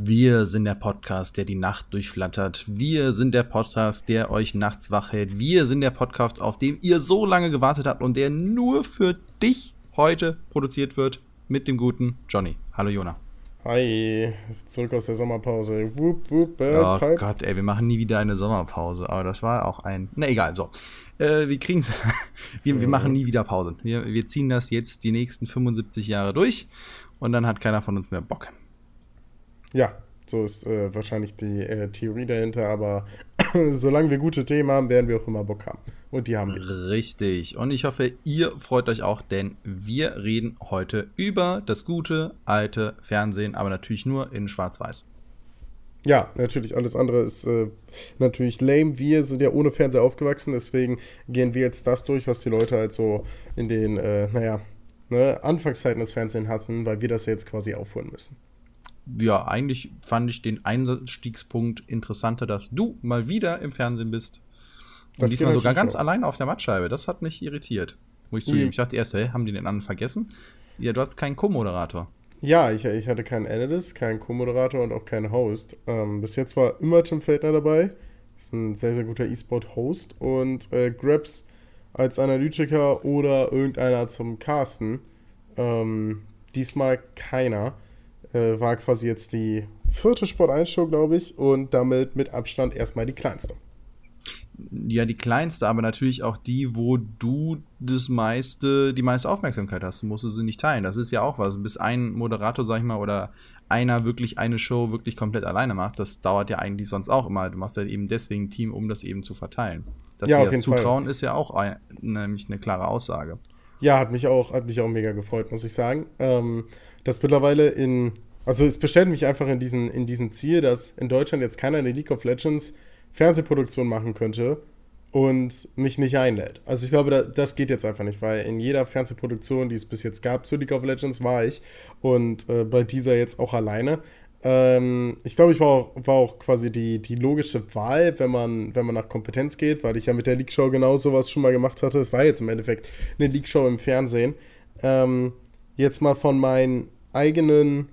Wir sind der Podcast, der die Nacht durchflattert. Wir sind der Podcast, der euch nachts wach hält. Wir sind der Podcast, auf dem ihr so lange gewartet habt und der nur für dich heute produziert wird mit dem guten Johnny. Hallo Jona. Hi, zurück aus der Sommerpause. Wup, wup, äh, oh Pipe. Gott, ey, wir machen nie wieder eine Sommerpause, aber das war auch ein. Na egal, so. Äh, wir kriegen's. wir, wir machen nie wieder Pause. Wir, wir ziehen das jetzt die nächsten 75 Jahre durch und dann hat keiner von uns mehr Bock. Ja, so ist äh, wahrscheinlich die äh, Theorie dahinter, aber solange wir gute Themen haben, werden wir auch immer Bock haben. Und die haben wir. Richtig. Und ich hoffe, ihr freut euch auch, denn wir reden heute über das gute, alte Fernsehen, aber natürlich nur in Schwarz-Weiß. Ja, natürlich. Alles andere ist äh, natürlich lame. Wir sind ja ohne Fernseher aufgewachsen, deswegen gehen wir jetzt das durch, was die Leute halt so in den, äh, naja, ne, Anfangszeiten des Fernsehens hatten, weil wir das jetzt quasi aufholen müssen ja, eigentlich fand ich den Einstiegspunkt interessanter, dass du mal wieder im Fernsehen bist. Und das diesmal sogar ganz auch. allein auf der Mattscheibe. Das hat mich irritiert. Muss ich zugeben. Mhm. Ich dachte erst, hey, haben die den anderen vergessen? Ja, du hattest keinen Co-Moderator. Ja, ich, ich hatte keinen Analyst, keinen Co-Moderator und auch keinen Host. Ähm, bis jetzt war immer Tim Feldner dabei. Das ist ein sehr, sehr guter E-Sport-Host. Und äh, Grabs als Analytiker oder irgendeiner zum Casten. Ähm, diesmal keiner äh, war quasi jetzt die vierte Sport 1 Show, glaube ich, und damit mit Abstand erstmal die kleinste. Ja, die kleinste, aber natürlich auch die, wo du das meiste, die meiste Aufmerksamkeit hast. Du musst sie nicht teilen. Das ist ja auch was. Bis ein Moderator, sag ich mal, oder einer wirklich eine Show wirklich komplett alleine macht, das dauert ja eigentlich sonst auch immer. Du machst ja eben deswegen ein Team, um das eben zu verteilen. Dass ja, wir das zutrauen, Fall. ist ja auch ein, nämlich eine klare Aussage. Ja, hat mich auch, hat mich auch mega gefreut, muss ich sagen. Ähm, dass mittlerweile in, also es bestellt mich einfach in diesen, in diesen Ziel, dass in Deutschland jetzt keiner eine League of Legends Fernsehproduktion machen könnte und mich nicht einlädt. Also ich glaube, das geht jetzt einfach nicht, weil in jeder Fernsehproduktion, die es bis jetzt gab zu League of Legends, war ich und äh, bei dieser jetzt auch alleine. Ähm, ich glaube, ich war auch, war auch quasi die, die logische Wahl, wenn man, wenn man nach Kompetenz geht, weil ich ja mit der League Show genau sowas schon mal gemacht hatte. Es war jetzt im Endeffekt eine League Show im Fernsehen. Ähm, jetzt mal von meinen eigenen,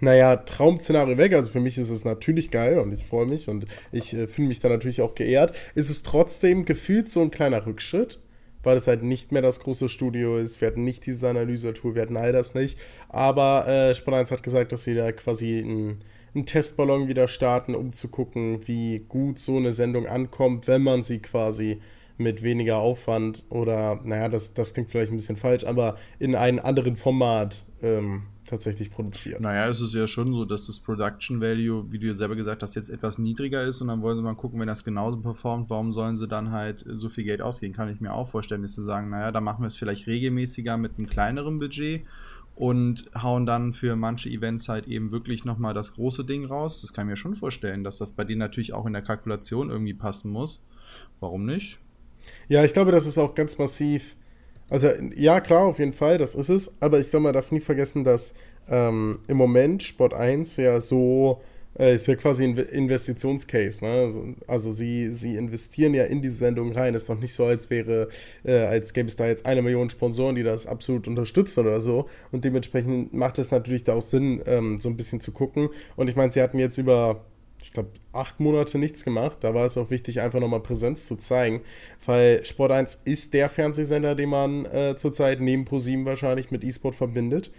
naja, Traum-Szenario weg. Also für mich ist es natürlich geil und ich freue mich und ich äh, fühle mich da natürlich auch geehrt. Ist es trotzdem gefühlt so ein kleiner Rückschritt, weil es halt nicht mehr das große Studio ist. Wir hatten nicht dieses Analyse-Tool, wir hatten all das nicht. Aber äh, Sport 1 hat gesagt, dass sie da quasi ein einen Testballon wieder starten, um zu gucken, wie gut so eine Sendung ankommt, wenn man sie quasi mit weniger Aufwand oder, naja, das, das klingt vielleicht ein bisschen falsch, aber in einem anderen Format ähm, tatsächlich produziert. Naja, es ist ja schon so, dass das Production Value, wie du ja selber gesagt hast, jetzt etwas niedriger ist und dann wollen sie mal gucken, wenn das genauso performt, warum sollen sie dann halt so viel Geld ausgeben? Kann ich mir auch vorstellen, ist zu sagen, naja, da machen wir es vielleicht regelmäßiger mit einem kleineren Budget und hauen dann für manche Events halt eben wirklich nochmal das große Ding raus. Das kann ich mir schon vorstellen, dass das bei denen natürlich auch in der Kalkulation irgendwie passen muss. Warum nicht? Ja, ich glaube, das ist auch ganz massiv. Also, ja, klar, auf jeden Fall, das ist es. Aber ich glaube, man darf nie vergessen, dass ähm, im Moment Sport 1 ja so, äh, ist ja quasi ein Investitionscase. Ne? Also, also, sie, sie investieren ja in diese Sendung rein. Ist doch nicht so, als wäre, äh, als gäbe es da jetzt eine Million Sponsoren, die das absolut unterstützen oder so. Und dementsprechend macht es natürlich da auch Sinn, ähm, so ein bisschen zu gucken. Und ich meine, sie hatten jetzt über ich glaube, acht Monate nichts gemacht. Da war es auch wichtig, einfach nochmal Präsenz zu zeigen, weil Sport 1 ist der Fernsehsender, den man äh, zurzeit neben ProSieben wahrscheinlich mit E-Sport verbindet.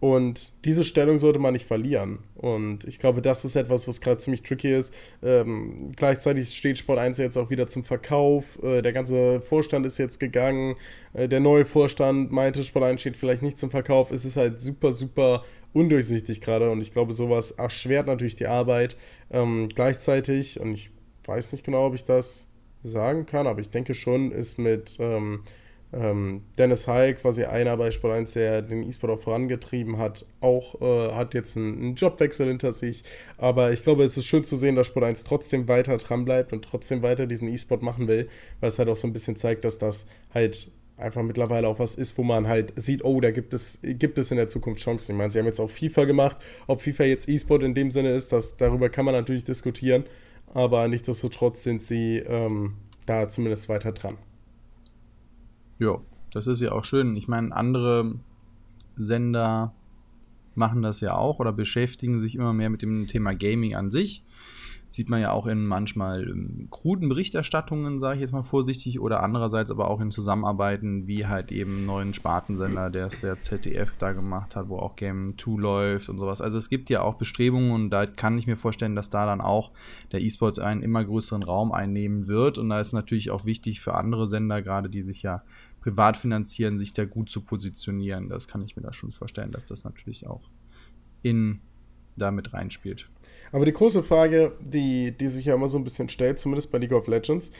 Und diese Stellung sollte man nicht verlieren. Und ich glaube, das ist etwas, was gerade ziemlich tricky ist. Ähm, gleichzeitig steht Sport 1 jetzt auch wieder zum Verkauf. Äh, der ganze Vorstand ist jetzt gegangen. Äh, der neue Vorstand meinte, Sport 1 steht vielleicht nicht zum Verkauf. Es ist halt super, super undurchsichtig gerade. Und ich glaube, sowas erschwert natürlich die Arbeit. Ähm, gleichzeitig, und ich weiß nicht genau, ob ich das sagen kann, aber ich denke schon, ist mit. Ähm, ähm, Dennis Heil, quasi einer bei Sport 1, der den E-Sport auch vorangetrieben hat, auch äh, hat jetzt einen, einen, Jobwechsel hinter sich. Aber ich glaube, es ist schön zu sehen, dass Sport 1 trotzdem weiter dran bleibt und trotzdem weiter diesen E-Sport machen will, weil es halt auch so ein bisschen zeigt, dass das halt einfach mittlerweile auch was ist, wo man halt sieht, oh, da gibt es, gibt es in der Zukunft Chancen. Ich meine, sie haben jetzt auch FIFA gemacht. Ob FIFA jetzt E-Sport in dem Sinne ist, das, darüber kann man natürlich diskutieren. Aber nichtsdestotrotz sind sie ähm, da zumindest weiter dran. Ja, das ist ja auch schön. Ich meine, andere Sender machen das ja auch oder beschäftigen sich immer mehr mit dem Thema Gaming an sich. Sieht man ja auch in manchmal ähm, kruden Berichterstattungen, sage ich jetzt mal vorsichtig, oder andererseits aber auch in Zusammenarbeiten, wie halt eben neuen Spartensender, der es der ZDF da gemacht hat, wo auch Game 2 läuft und sowas. Also es gibt ja auch Bestrebungen und da kann ich mir vorstellen, dass da dann auch der E-Sports einen immer größeren Raum einnehmen wird. Und da ist natürlich auch wichtig für andere Sender, gerade die sich ja privat finanzieren, sich da gut zu positionieren. Das kann ich mir da schon vorstellen, dass das natürlich auch in damit reinspielt. Aber die große Frage, die, die sich ja immer so ein bisschen stellt, zumindest bei League of Legends,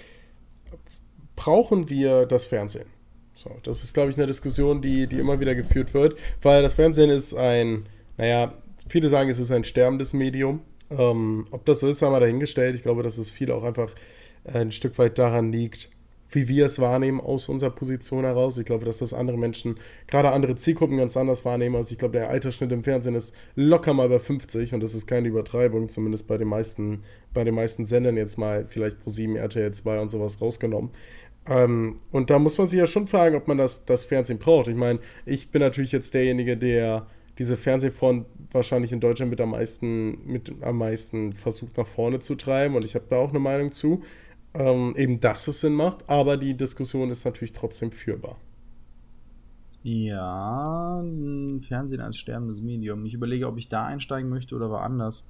brauchen wir das Fernsehen? So, das ist, glaube ich, eine Diskussion, die, die immer wieder geführt wird, weil das Fernsehen ist ein, naja, viele sagen, es ist ein sterbendes Medium. Ähm, ob das so ist, haben wir dahingestellt. Ich glaube, dass es viel auch einfach ein Stück weit daran liegt, wie wir es wahrnehmen aus unserer Position heraus. Ich glaube, dass das andere Menschen, gerade andere Zielgruppen ganz anders wahrnehmen. Also ich glaube, der Altersschnitt im Fernsehen ist locker mal bei 50 und das ist keine Übertreibung, zumindest bei den meisten, bei den meisten Sendern jetzt mal vielleicht pro 7, RTL 2 und sowas rausgenommen. Ähm, und da muss man sich ja schon fragen, ob man das, das Fernsehen braucht. Ich meine, ich bin natürlich jetzt derjenige, der diese Fernsehfront wahrscheinlich in Deutschland mit am meisten, mit am meisten versucht nach vorne zu treiben und ich habe da auch eine Meinung zu ähm, eben, dass es Sinn macht, aber die Diskussion ist natürlich trotzdem führbar. Ja, Fernsehen als sterbendes Medium. Ich überlege, ob ich da einsteigen möchte oder woanders.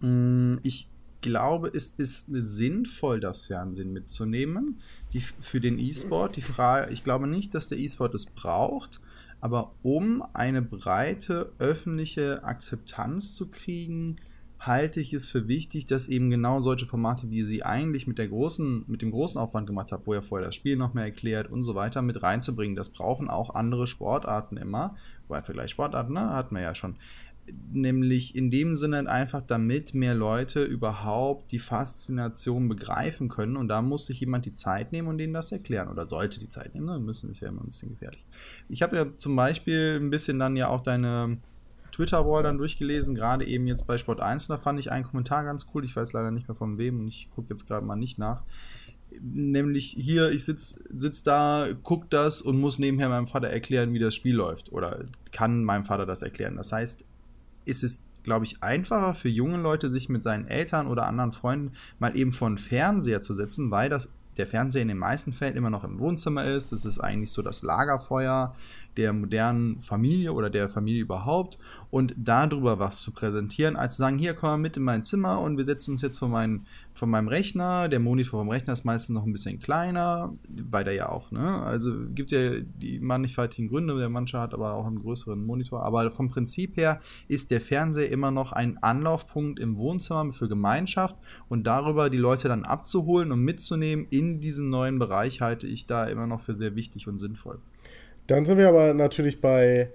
Mm, ich glaube, es ist sinnvoll, das Fernsehen mitzunehmen. Die, für den E-Sport. Die Frage, ich glaube nicht, dass der E-Sport es braucht, aber um eine breite öffentliche Akzeptanz zu kriegen, halte ich es für wichtig, dass eben genau solche Formate, wie sie eigentlich mit der großen, mit dem großen Aufwand gemacht haben, wo er vorher das Spiel noch mehr erklärt und so weiter, mit reinzubringen. Das brauchen auch andere Sportarten immer. Wobei Vergleich Sportarten, ne, hatten wir ja schon. Nämlich in dem Sinne einfach, damit mehr Leute überhaupt die Faszination begreifen können. Und da muss sich jemand die Zeit nehmen und denen das erklären. Oder sollte die Zeit nehmen. Ne? Müssen ist ja immer ein bisschen gefährlich. Ich habe ja zum Beispiel ein bisschen dann ja auch deine Twitter-Wall dann durchgelesen, gerade eben jetzt bei Sport 1. Da fand ich einen Kommentar ganz cool. Ich weiß leider nicht mehr von wem und ich gucke jetzt gerade mal nicht nach. Nämlich hier, ich sitze sitz da, guck das und muss nebenher meinem Vater erklären, wie das Spiel läuft. Oder kann meinem Vater das erklären. Das heißt, ist es glaube ich, einfacher für junge Leute, sich mit seinen Eltern oder anderen Freunden mal eben vor den Fernseher zu setzen, weil das der Fernseher in den meisten Fällen immer noch im Wohnzimmer ist. Es ist eigentlich so das Lagerfeuer der modernen Familie oder der Familie überhaupt und darüber was zu präsentieren, als zu sagen, hier komm mal mit in mein Zimmer und wir setzen uns jetzt vor, mein, vor meinem Rechner. Der Monitor vom Rechner ist meistens noch ein bisschen kleiner, weil der ja auch, ne? Also gibt ja die mannigfaltigen Gründe, der manche hat aber auch einen größeren Monitor. Aber vom Prinzip her ist der Fernseher immer noch ein Anlaufpunkt im Wohnzimmer für Gemeinschaft und darüber die Leute dann abzuholen und mitzunehmen in diesen neuen Bereich halte ich da immer noch für sehr wichtig und sinnvoll. Dann sind wir aber natürlich bei,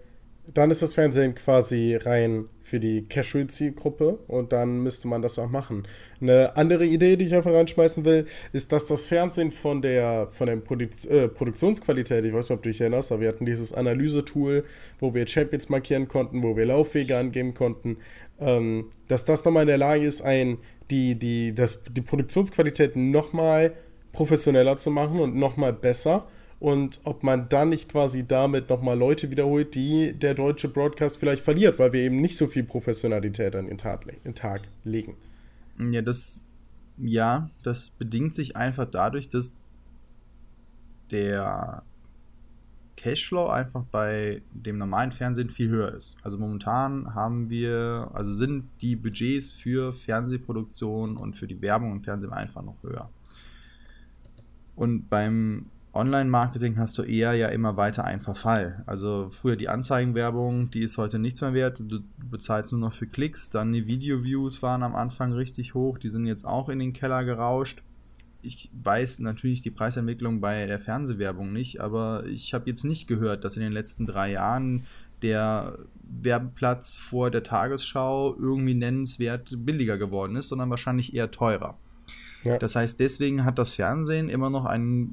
dann ist das Fernsehen quasi rein für die Casual-Zielgruppe und dann müsste man das auch machen. Eine andere Idee, die ich einfach reinschmeißen will, ist, dass das Fernsehen von der, von der Produ äh, Produktionsqualität, ich weiß nicht, ob du dich erinnerst, aber wir hatten dieses Analyse-Tool, wo wir Champions markieren konnten, wo wir Laufwege angeben konnten, ähm, dass das nochmal in der Lage ist, ein, die, die, das, die Produktionsqualität nochmal professioneller zu machen und nochmal besser und ob man dann nicht quasi damit nochmal Leute wiederholt, die der deutsche Broadcast vielleicht verliert, weil wir eben nicht so viel Professionalität an den Tag, den Tag legen. Ja, das, ja, das bedingt sich einfach dadurch, dass der Cashflow einfach bei dem normalen Fernsehen viel höher ist. Also momentan haben wir, also sind die Budgets für Fernsehproduktion und für die Werbung im Fernsehen einfach noch höher. Und beim Online-Marketing hast du eher ja immer weiter einen Verfall. Also früher die Anzeigenwerbung, die ist heute nichts mehr wert. Du bezahlst nur noch für Klicks. Dann die Video-Views waren am Anfang richtig hoch. Die sind jetzt auch in den Keller gerauscht. Ich weiß natürlich die Preisentwicklung bei der Fernsehwerbung nicht, aber ich habe jetzt nicht gehört, dass in den letzten drei Jahren der Werbeplatz vor der Tagesschau irgendwie nennenswert billiger geworden ist, sondern wahrscheinlich eher teurer. Ja. Das heißt, deswegen hat das Fernsehen immer noch eine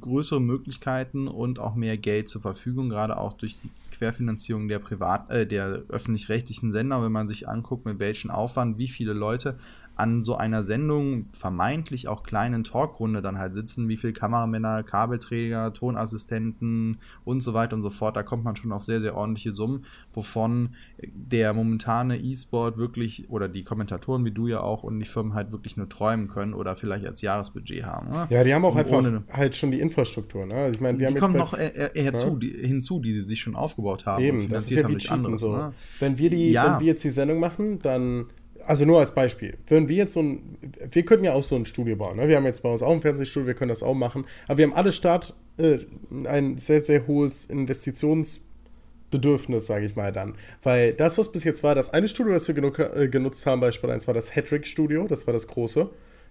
größere Möglichkeiten und auch mehr Geld zur Verfügung, gerade auch durch die Querfinanzierung der äh, der öffentlich-rechtlichen Sender, wenn man sich anguckt, mit welchem Aufwand, wie viele Leute an so einer Sendung, vermeintlich auch kleinen Talkrunde dann halt sitzen, wie viele Kameramänner, Kabelträger, Tonassistenten und so weiter und so fort. Da kommt man schon auf sehr, sehr ordentliche Summen, wovon der momentane E-Sport wirklich oder die Kommentatoren wie du ja auch und die Firmen halt wirklich nur träumen können oder vielleicht als Jahresbudget haben. Ne? Ja, die haben auch und einfach halt schon die Infrastruktur. Ne? Also ich meine, wir die haben kommen noch äh, herzu, ja? die, hinzu, die sie sich schon aufgebaut haben Eben, und finanziert das ist ja haben durch anderes. So. Ne? Wenn, wir die, ja. wenn wir jetzt die Sendung machen, dann also nur als Beispiel, würden wir jetzt so ein, wir könnten ja auch so ein Studio bauen. Ne? Wir haben jetzt bei uns auch ein Fernsehstudio, wir können das auch machen. Aber wir haben alle Start äh, ein sehr, sehr hohes Investitionsbedürfnis, sage ich mal dann. Weil das, was bis jetzt war, das eine Studio, das wir genug, äh, genutzt haben bei Sport 1, war das Hattrick Studio, das war das große.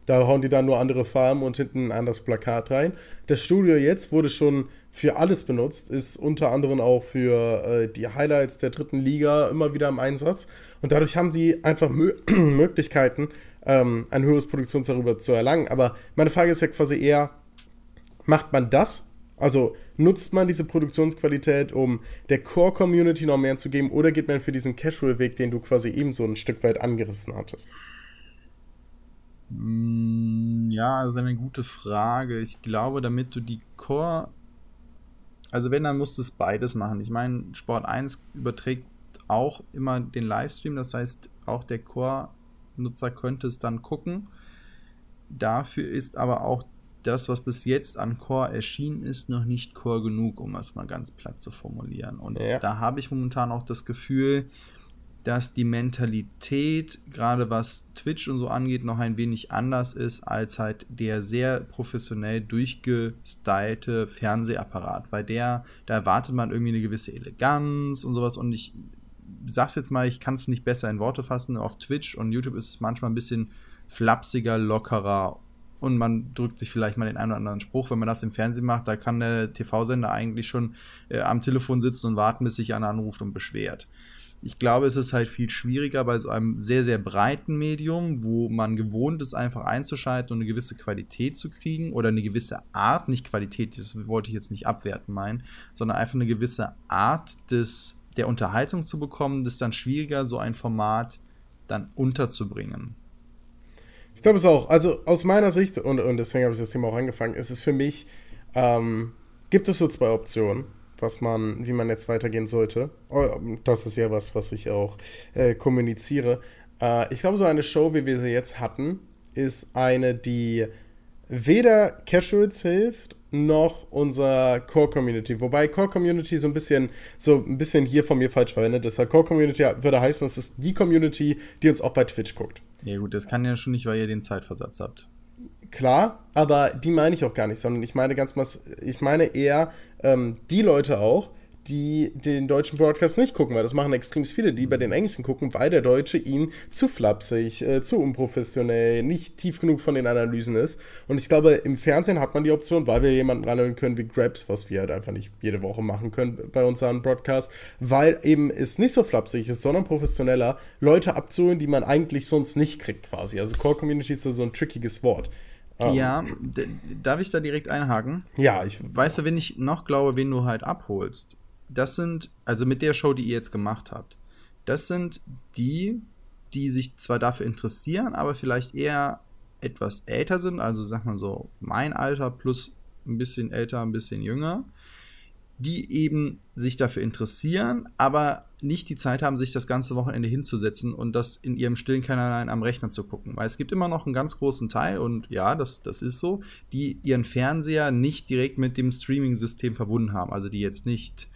Da hauen die dann nur andere Farben und hinten ein anderes Plakat rein. Das Studio jetzt wurde schon für alles benutzt, ist unter anderem auch für äh, die Highlights der dritten Liga immer wieder im Einsatz. Und dadurch haben sie einfach Mö Möglichkeiten, ähm, ein höheres Produktionsdarüber zu erlangen. Aber meine Frage ist ja quasi eher, macht man das? Also nutzt man diese Produktionsqualität, um der Core-Community noch mehr zu geben, oder geht man für diesen Casual-Weg, den du quasi eben so ein Stück weit angerissen hattest? Mm, ja, das ist eine gute Frage. Ich glaube, damit du die Core. Also, wenn, dann musst du es beides machen. Ich meine, Sport 1 überträgt auch immer den Livestream. Das heißt, auch der Core-Nutzer könnte es dann gucken. Dafür ist aber auch das, was bis jetzt an Core erschienen ist, noch nicht Core genug, um es mal ganz platt zu formulieren. Und ja. da habe ich momentan auch das Gefühl, dass die Mentalität, gerade was Twitch und so angeht, noch ein wenig anders ist als halt der sehr professionell durchgestylte Fernsehapparat. Weil der, da erwartet man irgendwie eine gewisse Eleganz und sowas. Und ich sag's jetzt mal, ich kann es nicht besser in Worte fassen. Auf Twitch und YouTube ist es manchmal ein bisschen flapsiger, lockerer und man drückt sich vielleicht mal den einen oder anderen Spruch. Wenn man das im Fernsehen macht, da kann der TV-Sender eigentlich schon äh, am Telefon sitzen und warten, bis sich einer anruft und beschwert. Ich glaube, es ist halt viel schwieriger bei so einem sehr, sehr breiten Medium, wo man gewohnt ist, einfach einzuschalten und eine gewisse Qualität zu kriegen oder eine gewisse Art, nicht Qualität, das wollte ich jetzt nicht abwerten meinen, sondern einfach eine gewisse Art des, der Unterhaltung zu bekommen, das ist dann schwieriger, so ein Format dann unterzubringen. Ich glaube es auch. Also aus meiner Sicht, und, und deswegen habe ich das Thema auch angefangen, ist es für mich, ähm, gibt es so zwei Optionen was man, wie man jetzt weitergehen sollte. Oh, das ist ja was, was ich auch äh, kommuniziere. Äh, ich glaube, so eine Show, wie wir sie jetzt hatten, ist eine, die weder Casuals hilft noch unserer Core Community. Wobei Core Community so ein bisschen, so ein bisschen hier von mir falsch verwendet ist. Core Community würde heißen, das ist die Community, die uns auch bei Twitch guckt. Ja gut, das kann ja schon nicht, weil ihr den Zeitversatz habt. Klar, aber die meine ich auch gar nicht, sondern ich meine ganz was, ich meine eher ähm, die Leute auch, die den deutschen Broadcast nicht gucken, weil das machen extrem viele, die bei den Englischen gucken, weil der Deutsche ihnen zu flapsig, äh, zu unprofessionell, nicht tief genug von den Analysen ist. Und ich glaube, im Fernsehen hat man die Option, weil wir jemanden ranhören können wie Grabs, was wir halt einfach nicht jede Woche machen können bei unserem Broadcast, weil eben es nicht so flapsig ist, sondern professioneller, Leute abzuholen, die man eigentlich sonst nicht kriegt quasi. Also Core Community ist so ein trickiges Wort. Um, ja, darf ich da direkt einhaken? Ja, ich. Weißt du, wenn ich noch glaube, wen du halt abholst? Das sind, also mit der Show, die ihr jetzt gemacht habt, das sind die, die sich zwar dafür interessieren, aber vielleicht eher etwas älter sind, also sag mal so mein Alter plus ein bisschen älter, ein bisschen jünger, die eben sich dafür interessieren, aber nicht die Zeit haben, sich das ganze Wochenende hinzusetzen und das in ihrem stillen Kanal am Rechner zu gucken. Weil es gibt immer noch einen ganz großen Teil, und ja, das, das ist so, die ihren Fernseher nicht direkt mit dem Streaming-System verbunden haben. Also die jetzt nicht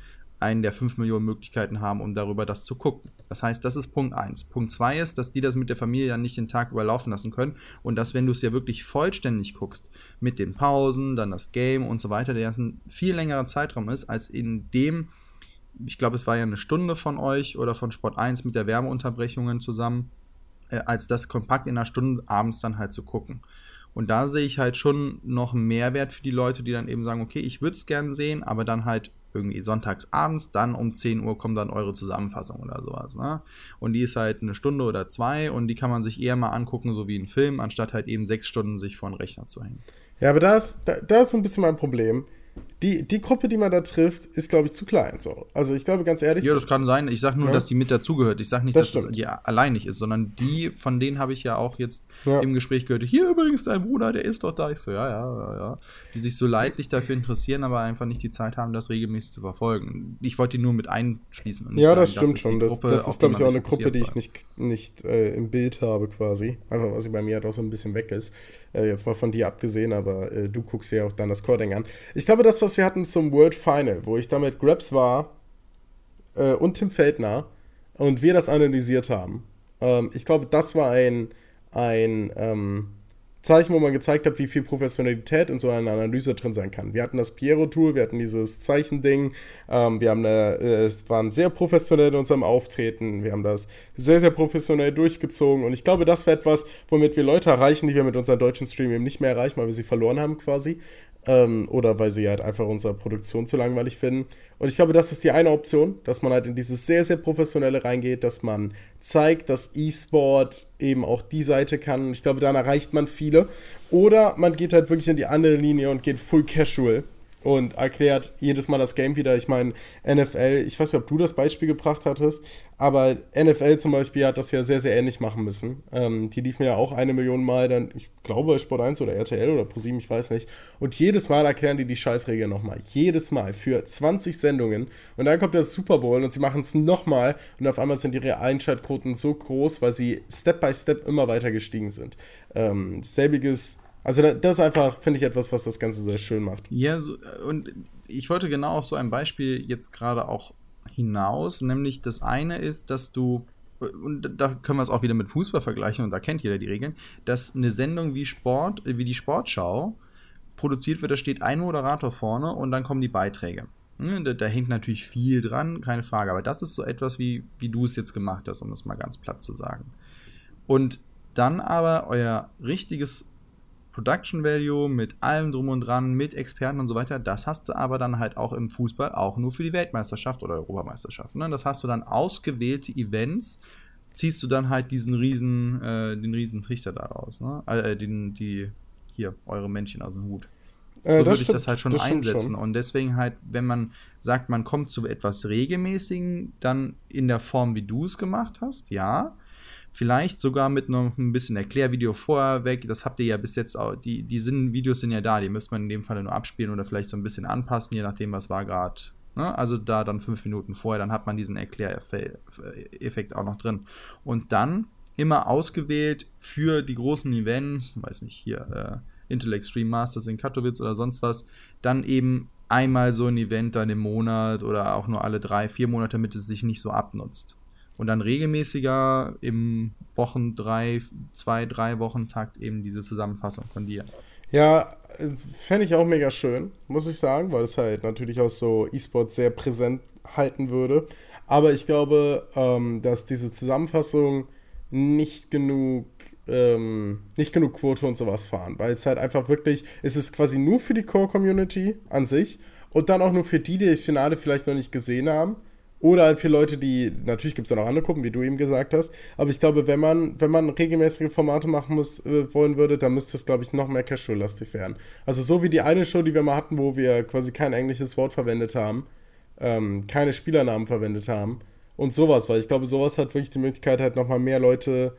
einen der 5 Millionen Möglichkeiten haben, um darüber das zu gucken. Das heißt, das ist Punkt 1. Punkt 2 ist, dass die das mit der Familie dann nicht den Tag überlaufen lassen können und dass, wenn du es ja wirklich vollständig guckst, mit den Pausen, dann das Game und so weiter, der ein viel längerer Zeitraum ist, als in dem, ich glaube, es war ja eine Stunde von euch oder von Sport 1 mit der Wärmeunterbrechungen zusammen, äh, als das kompakt in einer Stunde abends dann halt zu gucken. Und da sehe ich halt schon noch einen Mehrwert für die Leute, die dann eben sagen, okay, ich würde es gern sehen, aber dann halt irgendwie sonntags abends, dann um 10 Uhr kommt dann eure Zusammenfassung oder sowas. Ne? Und die ist halt eine Stunde oder zwei und die kann man sich eher mal angucken, so wie ein Film, anstatt halt eben sechs Stunden sich vor den Rechner zu hängen. Ja, aber da ist, da, da ist so ein bisschen mein Problem. Die, die Gruppe, die man da trifft, ist, glaube ich, zu klein. So. Also ich glaube, ganz ehrlich. Ja, das kann sein. Ich sage nur, ja. dass die mit dazugehört. Ich sage nicht, das dass es die alleinig ist, sondern die, von denen habe ich ja auch jetzt ja. im Gespräch gehört. Hier übrigens dein Bruder, der ist doch da. Ich so, ja, ja, ja, ja. Die sich so leidlich dafür interessieren, aber einfach nicht die Zeit haben, das regelmäßig zu verfolgen. Ich wollte die nur mit einschließen. ja, sagen, das stimmt das schon. Gruppe, das, das ist, glaube ich, auch eine Gruppe, die ich nicht, nicht äh, im Bild habe, quasi. Einfach, weil sie bei mir halt auch so ein bisschen weg ist. Äh, jetzt mal von dir abgesehen, aber äh, du guckst ja auch dann das Coding an. Ich glaube, das, was wir hatten zum World Final, wo ich da mit Grabs war äh, und Tim Feldner und wir das analysiert haben, ähm, ich glaube, das war ein, ein ähm, Zeichen, wo man gezeigt hat, wie viel Professionalität in so einer Analyse drin sein kann. Wir hatten das Piero-Tool, wir hatten dieses Zeichending, ähm, wir haben eine, äh, es waren sehr professionell in unserem Auftreten, wir haben das sehr, sehr professionell durchgezogen. Und ich glaube, das wäre etwas, womit wir Leute erreichen, die wir mit unserem deutschen Stream eben nicht mehr erreichen, weil wir sie verloren haben quasi ähm, oder weil sie halt einfach unsere Produktion zu langweilig finden. Und ich glaube, das ist die eine Option, dass man halt in dieses sehr, sehr professionelle reingeht, dass man zeigt, dass E-Sport eben auch die Seite kann. Und ich glaube, dann erreicht man viele. Oder man geht halt wirklich in die andere Linie und geht full casual und erklärt jedes Mal das Game wieder. Ich meine, NFL, ich weiß nicht, ob du das Beispiel gebracht hattest, aber NFL zum Beispiel hat das ja sehr, sehr ähnlich machen müssen. Ähm, die liefen ja auch eine Million Mal dann, ich glaube, Sport 1 oder RTL oder ProSieben, ich weiß nicht. Und jedes Mal erklären die die Scheißregeln nochmal. Jedes Mal für 20 Sendungen. Und dann kommt der Super Bowl und sie machen es nochmal und auf einmal sind ihre Einschaltquoten so groß, weil sie Step by Step immer weiter gestiegen sind. Ähm, selbiges also das ist einfach, finde ich, etwas, was das Ganze sehr schön macht. Ja, so, und ich wollte genau auf so ein Beispiel jetzt gerade auch hinaus, nämlich das eine ist, dass du, und da können wir es auch wieder mit Fußball vergleichen und da kennt jeder die Regeln, dass eine Sendung wie Sport, wie die Sportschau produziert wird, da steht ein Moderator vorne und dann kommen die Beiträge. Da, da, hängt natürlich viel dran, keine Frage. Aber das ist so etwas, wie, wie du es jetzt gemacht hast, um das mal ganz platt zu sagen. Und dann aber euer richtiges Production Value, mit allem drum und dran, mit Experten und so weiter. Das hast du aber dann halt auch im Fußball auch nur für die Weltmeisterschaft oder Europameisterschaft. Ne? Das hast du dann ausgewählte Events, ziehst du dann halt diesen riesen, äh, den riesen Trichter daraus. Ne? Äh, den, die, hier, eure Männchen aus dem Hut. Äh, so würde ich das halt schon das einsetzen. Schon. Und deswegen halt, wenn man sagt, man kommt zu etwas Regelmäßigen, dann in der Form, wie du es gemacht hast, ja. Vielleicht sogar mit noch ein bisschen Erklärvideo vorher weg. Das habt ihr ja bis jetzt auch. Die, die sind, Videos sind ja da, die müsste man in dem Fall nur abspielen oder vielleicht so ein bisschen anpassen, je nachdem, was war gerade. Ne? Also da dann fünf Minuten vorher, dann hat man diesen Erkläreffekt auch noch drin. Und dann immer ausgewählt für die großen Events, weiß nicht, hier äh, Intel Extreme Masters in Katowice oder sonst was, dann eben einmal so ein Event dann im Monat oder auch nur alle drei, vier Monate, damit es sich nicht so abnutzt und dann regelmäßiger im Wochen drei, zwei, drei Wochen Takt eben diese Zusammenfassung von dir. Ja, fände ich auch mega schön, muss ich sagen, weil es halt natürlich auch so E-Sport sehr präsent halten würde. Aber ich glaube, ähm, dass diese Zusammenfassung nicht genug, ähm, nicht genug Quote und sowas fahren, weil es halt einfach wirklich, es ist quasi nur für die Core-Community an sich und dann auch nur für die, die das Finale vielleicht noch nicht gesehen haben oder halt für Leute, die, natürlich gibt es ja noch andere Gruppen, wie du eben gesagt hast, aber ich glaube, wenn man, wenn man regelmäßige Formate machen muss, äh, wollen würde, dann müsste es, glaube ich, noch mehr Casual-lastig werden. Also so wie die eine Show, die wir mal hatten, wo wir quasi kein englisches Wort verwendet haben, ähm, keine Spielernamen verwendet haben und sowas, weil ich glaube, sowas hat wirklich die Möglichkeit, halt nochmal mehr Leute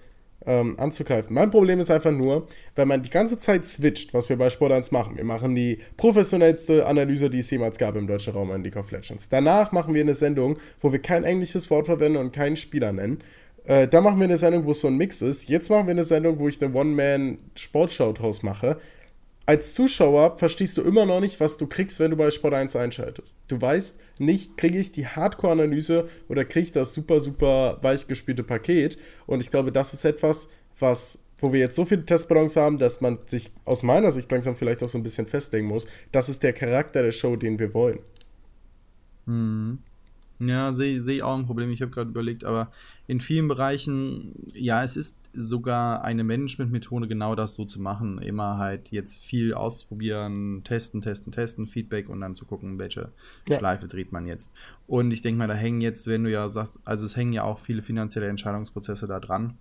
ähm, anzugreifen. Mein Problem ist einfach nur, wenn man die ganze Zeit switcht, was wir bei Sport 1 machen. Wir machen die professionellste Analyse, die es jemals gab im deutschen Raum in League of Legends. Danach machen wir eine Sendung, wo wir kein englisches Wort verwenden und keinen Spieler nennen. Äh, da machen wir eine Sendung, wo es so ein Mix ist. Jetzt machen wir eine Sendung, wo ich eine One-Man-Sportschau draus mache als Zuschauer verstehst du immer noch nicht, was du kriegst, wenn du bei Sport 1 einschaltest. Du weißt nicht, kriege ich die Hardcore-Analyse oder kriege ich das super, super weichgespielte Paket. Und ich glaube, das ist etwas, was, wo wir jetzt so viele Testballons haben, dass man sich aus meiner Sicht langsam vielleicht auch so ein bisschen festlegen muss. Das ist der Charakter der Show, den wir wollen. Hm. Ja, sehe seh ich auch ein Problem. Ich habe gerade überlegt, aber in vielen Bereichen, ja, es ist sogar eine Managementmethode, genau das so zu machen. Immer halt jetzt viel ausprobieren, testen, testen, testen, Feedback und dann zu gucken, welche ja. Schleife dreht man jetzt. Und ich denke mal, da hängen jetzt, wenn du ja sagst, also es hängen ja auch viele finanzielle Entscheidungsprozesse da dran.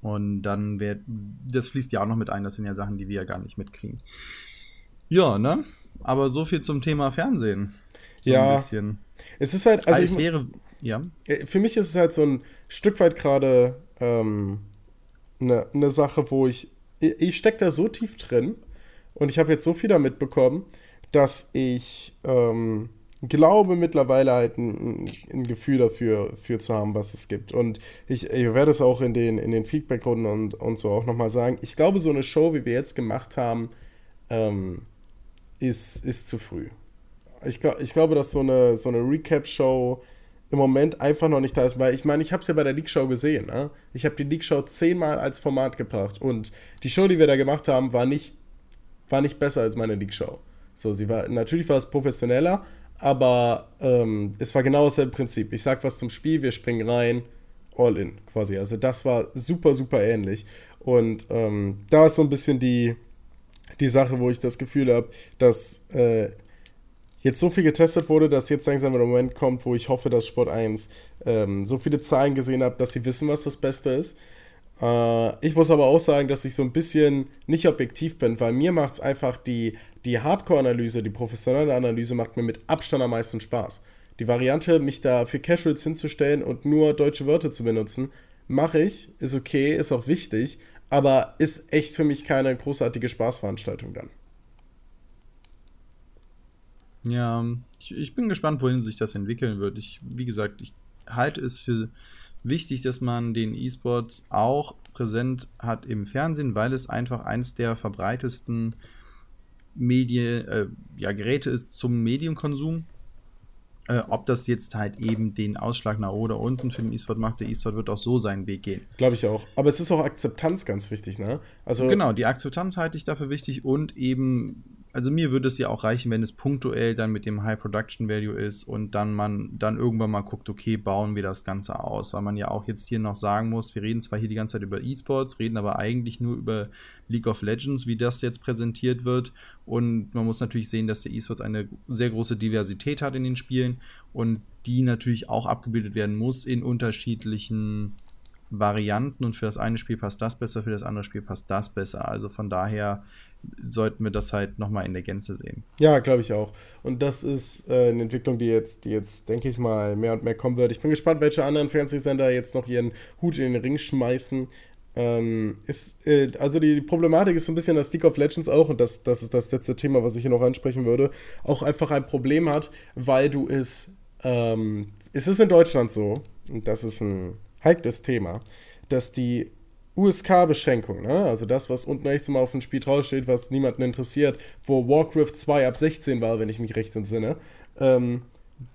Und dann wird, das fließt ja auch noch mit ein, das sind ja Sachen, die wir ja gar nicht mitkriegen. Ja, ne? aber so viel zum Thema Fernsehen. So ja. Es ist halt, also, also es wäre, ja. Äh, für mich ist es halt so ein Stück weit gerade ähm, eine, eine Sache, wo ich, ich, ich stecke da so tief drin und ich habe jetzt so viel damit bekommen, dass ich ähm, glaube mittlerweile halt ein, ein, Gefühl dafür für zu haben, was es gibt. Und ich, ich werde es auch in den, in den Feedback-Runden und, und so auch nochmal sagen. Ich glaube, so eine Show, wie wir jetzt gemacht haben, ähm, ist, ist zu früh. Ich, glaub, ich glaube, dass so eine, so eine Recap-Show im Moment einfach noch nicht da ist, weil ich meine, ich habe es ja bei der League-Show gesehen. Ne? Ich habe die League-Show zehnmal als Format gebracht und die Show, die wir da gemacht haben, war nicht, war nicht besser als meine League-Show. So, sie war, natürlich war es professioneller, aber ähm, es war genau dasselbe Prinzip. Ich sag was zum Spiel, wir springen rein, all in quasi. Also das war super, super ähnlich. Und ähm, da ist so ein bisschen die, die Sache, wo ich das Gefühl habe, dass äh, jetzt so viel getestet wurde, dass jetzt langsam der Moment kommt, wo ich hoffe, dass Sport 1 ähm, so viele Zahlen gesehen hat, dass sie wissen, was das Beste ist. Äh, ich muss aber auch sagen, dass ich so ein bisschen nicht objektiv bin, weil mir macht es einfach die, die Hardcore-Analyse, die professionelle Analyse macht mir mit Abstand am meisten Spaß. Die Variante, mich da für Casuals hinzustellen und nur deutsche Wörter zu benutzen, mache ich, ist okay, ist auch wichtig, aber ist echt für mich keine großartige Spaßveranstaltung dann. Ja, ich, ich, bin gespannt, wohin sich das entwickeln wird. Ich, wie gesagt, ich halte es für wichtig, dass man den E-Sports auch präsent hat im Fernsehen, weil es einfach eines der verbreitesten Medien, äh, ja, Geräte ist zum Medienkonsum. Äh, ob das jetzt halt eben den Ausschlag nach oben oder unten für den E-Sport macht, der E-Sport wird auch so seinen Weg gehen. Glaube ich auch. Aber es ist auch Akzeptanz ganz wichtig, ne? Also genau, die Akzeptanz halte ich dafür wichtig und eben also mir würde es ja auch reichen, wenn es punktuell dann mit dem High Production Value ist und dann man dann irgendwann mal guckt, okay, bauen wir das Ganze aus, weil man ja auch jetzt hier noch sagen muss, wir reden zwar hier die ganze Zeit über E-Sports, reden aber eigentlich nur über League of Legends, wie das jetzt präsentiert wird. Und man muss natürlich sehen, dass der E-Sports eine sehr große Diversität hat in den Spielen und die natürlich auch abgebildet werden muss in unterschiedlichen Varianten und für das eine Spiel passt das besser, für das andere Spiel passt das besser. Also von daher sollten wir das halt nochmal in der Gänze sehen. Ja, glaube ich auch. Und das ist äh, eine Entwicklung, die jetzt, die jetzt, denke ich mal, mehr und mehr kommen wird. Ich bin gespannt, welche anderen Fernsehsender jetzt noch ihren Hut in den Ring schmeißen. Ähm, ist, äh, also die Problematik ist so ein bisschen, dass League of Legends auch, und das, das ist das letzte Thema, was ich hier noch ansprechen würde, auch einfach ein Problem hat, weil du es, ähm, es ist in Deutschland so, und das ist ein heikles Thema, dass die USK-Beschränkung, ne? also das, was unten rechts immer auf dem Spiel draufsteht, was niemanden interessiert, wo Warcraft 2 ab 16 war, wenn ich mich recht entsinne, ähm,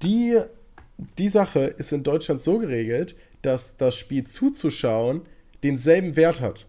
die, die Sache ist in Deutschland so geregelt, dass das Spiel zuzuschauen denselben Wert hat.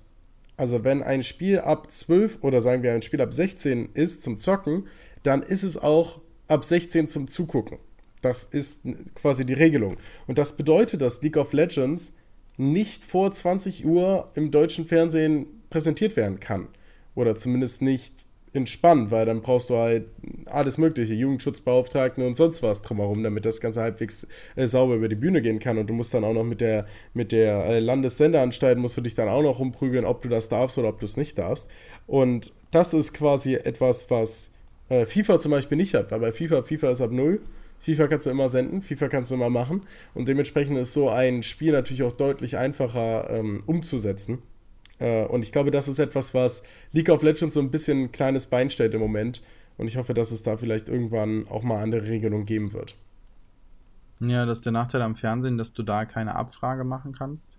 Also wenn ein Spiel ab 12 oder sagen wir ein Spiel ab 16 ist zum Zocken, dann ist es auch ab 16 zum Zugucken. Das ist quasi die Regelung. Und das bedeutet, dass League of Legends nicht vor 20 Uhr im deutschen Fernsehen präsentiert werden kann. Oder zumindest nicht entspannt, weil dann brauchst du halt alles Mögliche, Jugendschutzbeauftragten und sonst was drumherum, damit das Ganze halbwegs äh, sauber über die Bühne gehen kann. Und du musst dann auch noch mit der, mit der äh, Landessendeanstalt, musst du dich dann auch noch rumprügeln, ob du das darfst oder ob du es nicht darfst. Und das ist quasi etwas, was äh, FIFA zum Beispiel nicht hat, weil bei FIFA, FIFA ist ab null FIFA kannst du immer senden, FIFA kannst du immer machen. Und dementsprechend ist so ein Spiel natürlich auch deutlich einfacher ähm, umzusetzen. Äh, und ich glaube, das ist etwas, was League of Legends so ein bisschen ein kleines Bein stellt im Moment. Und ich hoffe, dass es da vielleicht irgendwann auch mal andere Regelungen geben wird. Ja, das ist der Nachteil am Fernsehen, dass du da keine Abfrage machen kannst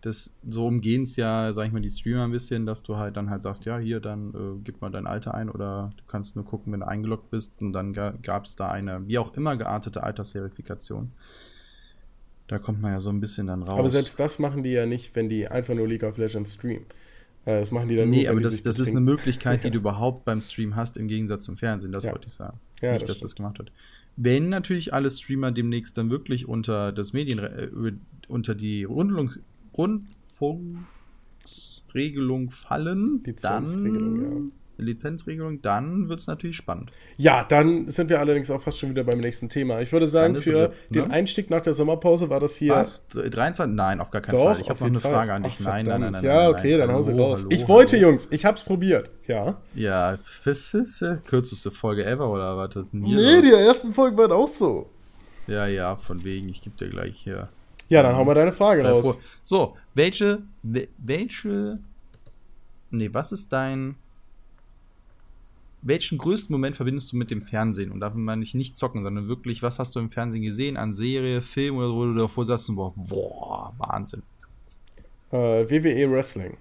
das so umgehen es ja, sag ich mal, die Streamer ein bisschen, dass du halt dann halt sagst, ja, hier, dann äh, gib mal dein Alter ein oder du kannst nur gucken, wenn du eingeloggt bist und dann ga, gab es da eine, wie auch immer geartete Altersverifikation. Da kommt man ja so ein bisschen dann raus. Aber selbst das machen die ja nicht, wenn die einfach nur League of Legends streamen. Äh, das machen die dann nee, nur, Nee, aber das, das ist eine Möglichkeit, die du überhaupt beim Stream hast, im Gegensatz zum Fernsehen, das ja. wollte ich sagen. Ja, nicht, das dass stimmt. das gemacht wird. Wenn natürlich alle Streamer demnächst dann wirklich unter das Medien, äh, unter die Rundlungs Rundfunksregelung fallen, dann, Lizenzregelung, dann wird es natürlich spannend. Ja, dann sind wir allerdings auch fast schon wieder beim nächsten Thema. Ich würde sagen, für ne? den Einstieg nach der Sommerpause war das hier. Was? 23? Nein, auf gar keinen Doch, Fall. Ich habe noch eine Fall. Frage an dich. Ach, nein, nein, nein, nein. Ja, okay, nein, dann hau sie raus. Hallo, ich wollte, hallo. Jungs, ich hab's probiert. Ja. Ja, das ist die kürzeste Folge ever, oder was? Nee, los? die ersten Folgen waren auch so. Ja, ja, von wegen. Ich gebe dir gleich hier. Ja, dann hau mal deine Frage raus. So, welche, welche, nee, was ist dein, welchen größten Moment verbindest du mit dem Fernsehen? Und da meine ich nicht zocken, sondern wirklich, was hast du im Fernsehen gesehen, an Serie, Film oder so, wo du davor sagst, boah, boah Wahnsinn. Äh, WWE Wrestling.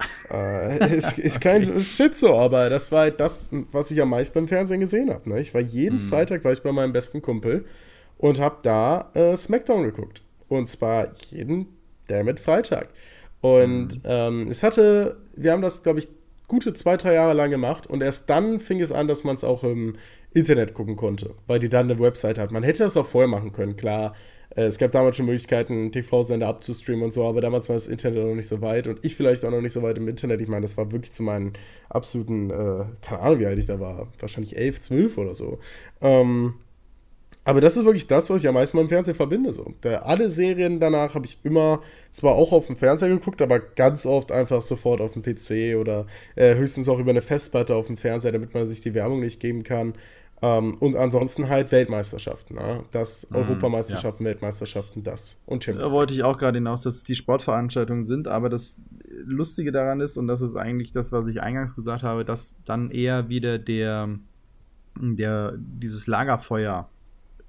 äh, ist, ist kein Shit so, aber das war halt das, was ich am meisten im Fernsehen gesehen habe. Ne? Ich war jeden hm. Freitag war ich bei meinem besten Kumpel und habe da äh, SmackDown geguckt. Und zwar jeden damit Freitag. Und mhm. ähm, es hatte, wir haben das, glaube ich, gute zwei, drei Jahre lang gemacht und erst dann fing es an, dass man es auch im Internet gucken konnte, weil die dann eine Website hat. Man hätte das auch vorher machen können, klar. Äh, es gab damals schon Möglichkeiten, TV-Sender abzustreamen und so, aber damals war das Internet noch nicht so weit und ich vielleicht auch noch nicht so weit im Internet. Ich meine, das war wirklich zu meinen absoluten, äh, keine Ahnung, wie alt ich da war, wahrscheinlich elf, zwölf oder so. Ähm, aber das ist wirklich das, was ich am meisten mit dem Fernsehen verbinde. So. Der, alle Serien danach habe ich immer zwar auch auf dem Fernseher geguckt, aber ganz oft einfach sofort auf dem PC oder äh, höchstens auch über eine Festplatte auf dem Fernseher, damit man sich die Werbung nicht geben kann. Ähm, und ansonsten halt Weltmeisterschaften. Ne? Das mhm, Europameisterschaften, ja. Weltmeisterschaften, das und Champions Da wollte ich auch gerade hinaus, dass es die Sportveranstaltungen sind, aber das Lustige daran ist, und das ist eigentlich das, was ich eingangs gesagt habe, dass dann eher wieder der, der dieses Lagerfeuer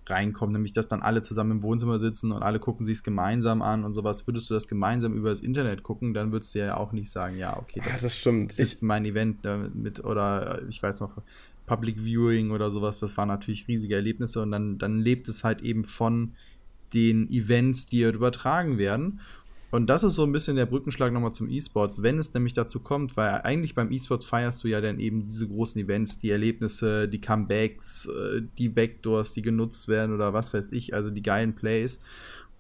reinkommt, nämlich dass dann alle zusammen im Wohnzimmer sitzen und alle gucken sich es gemeinsam an und sowas. Würdest du das gemeinsam über das Internet gucken, dann würdest du ja auch nicht sagen, ja, okay, das, ja, das stimmt. ist ich, mein Event mit oder ich weiß noch, Public Viewing oder sowas, das waren natürlich riesige Erlebnisse und dann, dann lebt es halt eben von den Events, die übertragen werden. Und das ist so ein bisschen der Brückenschlag nochmal zum E-Sports, wenn es nämlich dazu kommt, weil eigentlich beim E-Sports feierst du ja dann eben diese großen Events, die Erlebnisse, die Comebacks, äh, die Backdoors, die genutzt werden oder was weiß ich, also die geilen Plays.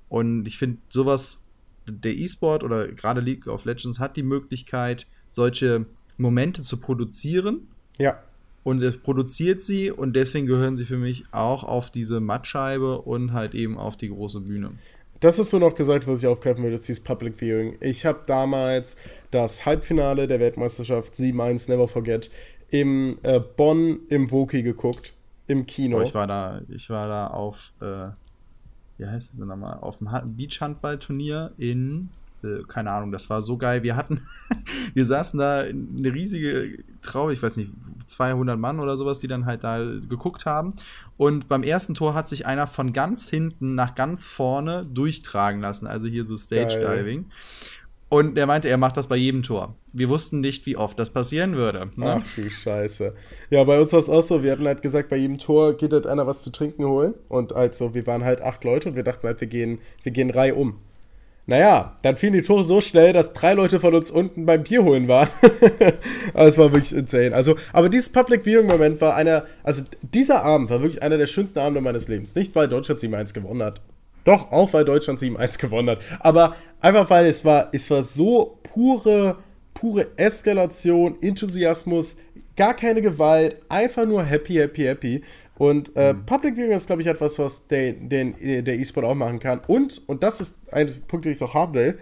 Und ich finde sowas, der E-Sport oder gerade League of Legends hat die Möglichkeit, solche Momente zu produzieren. Ja. Und es produziert sie und deswegen gehören sie für mich auch auf diese Mattscheibe und halt eben auf die große Bühne. Das ist so noch gesagt, was ich aufgreifen will, ist dieses Public Viewing. Ich habe damals das Halbfinale der Weltmeisterschaft 7-1 Never Forget im äh, Bonn im Woki geguckt, im Kino. Oh, ich war da, ich war da auf, äh, wie heißt es denn nochmal, auf dem Beachhandballturnier in äh, keine Ahnung, das war so geil. Wir hatten, wir saßen da eine riesige Traube, ich weiß nicht, 200 Mann oder sowas, die dann halt da geguckt haben. Und beim ersten Tor hat sich einer von ganz hinten nach ganz vorne durchtragen lassen, also hier so Stage Diving. Und er meinte, er macht das bei jedem Tor. Wir wussten nicht, wie oft das passieren würde. Ne? Ach du Scheiße. Ja, bei uns war es auch so, wir hatten halt gesagt, bei jedem Tor geht halt einer was zu trinken holen. Und also, wir waren halt acht Leute und wir dachten halt, wir gehen, wir gehen Reihe um. Naja, dann fielen die Tore so schnell, dass drei Leute von uns unten beim Bier holen waren. es war wirklich insane. Also, aber dieses Public Viewing Moment war einer, also dieser Abend war wirklich einer der schönsten Abende meines Lebens. Nicht, weil Deutschland 7-1 gewonnen hat. Doch, auch weil Deutschland 7-1 gewonnen hat. Aber einfach weil es war, es war so pure, pure Eskalation, Enthusiasmus, gar keine Gewalt, einfach nur happy, happy, happy. Und äh, mhm. Public Viewing ist, glaube ich, etwas, was den, den, der E-Sport auch machen kann. Und, und das ist ein Punkt, den ich noch haben will,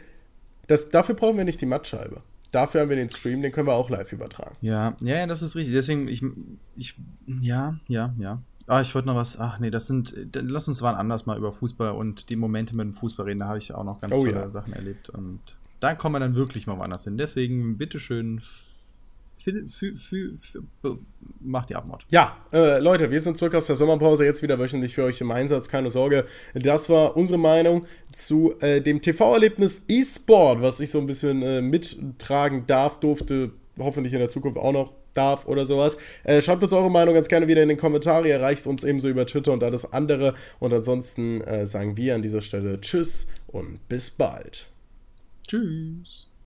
das, dafür brauchen wir nicht die Mattscheibe. Dafür haben wir den Stream, den können wir auch live übertragen. Ja, ja, ja das ist richtig. Deswegen, ich, ich ja, ja, ja. Ah, ich wollte noch was. Ach nee, das sind. Lass uns wann anders mal über Fußball und die Momente mit dem Fußball reden. Da habe ich auch noch ganz oh, tolle ja. Sachen erlebt. Und da kommen wir dann wirklich mal woanders hin. Deswegen, bitteschön, macht die Abmord. Ja, äh, Leute, wir sind zurück aus der Sommerpause, jetzt wieder wöchentlich für euch im Einsatz, keine Sorge. Das war unsere Meinung zu äh, dem TV-Erlebnis E-Sport, was ich so ein bisschen äh, mittragen darf, durfte, hoffentlich in der Zukunft auch noch darf oder sowas. Äh, schreibt uns eure Meinung ganz gerne wieder in den Kommentaren, erreicht uns ebenso über Twitter und alles andere. Und ansonsten äh, sagen wir an dieser Stelle Tschüss und bis bald. Tschüss.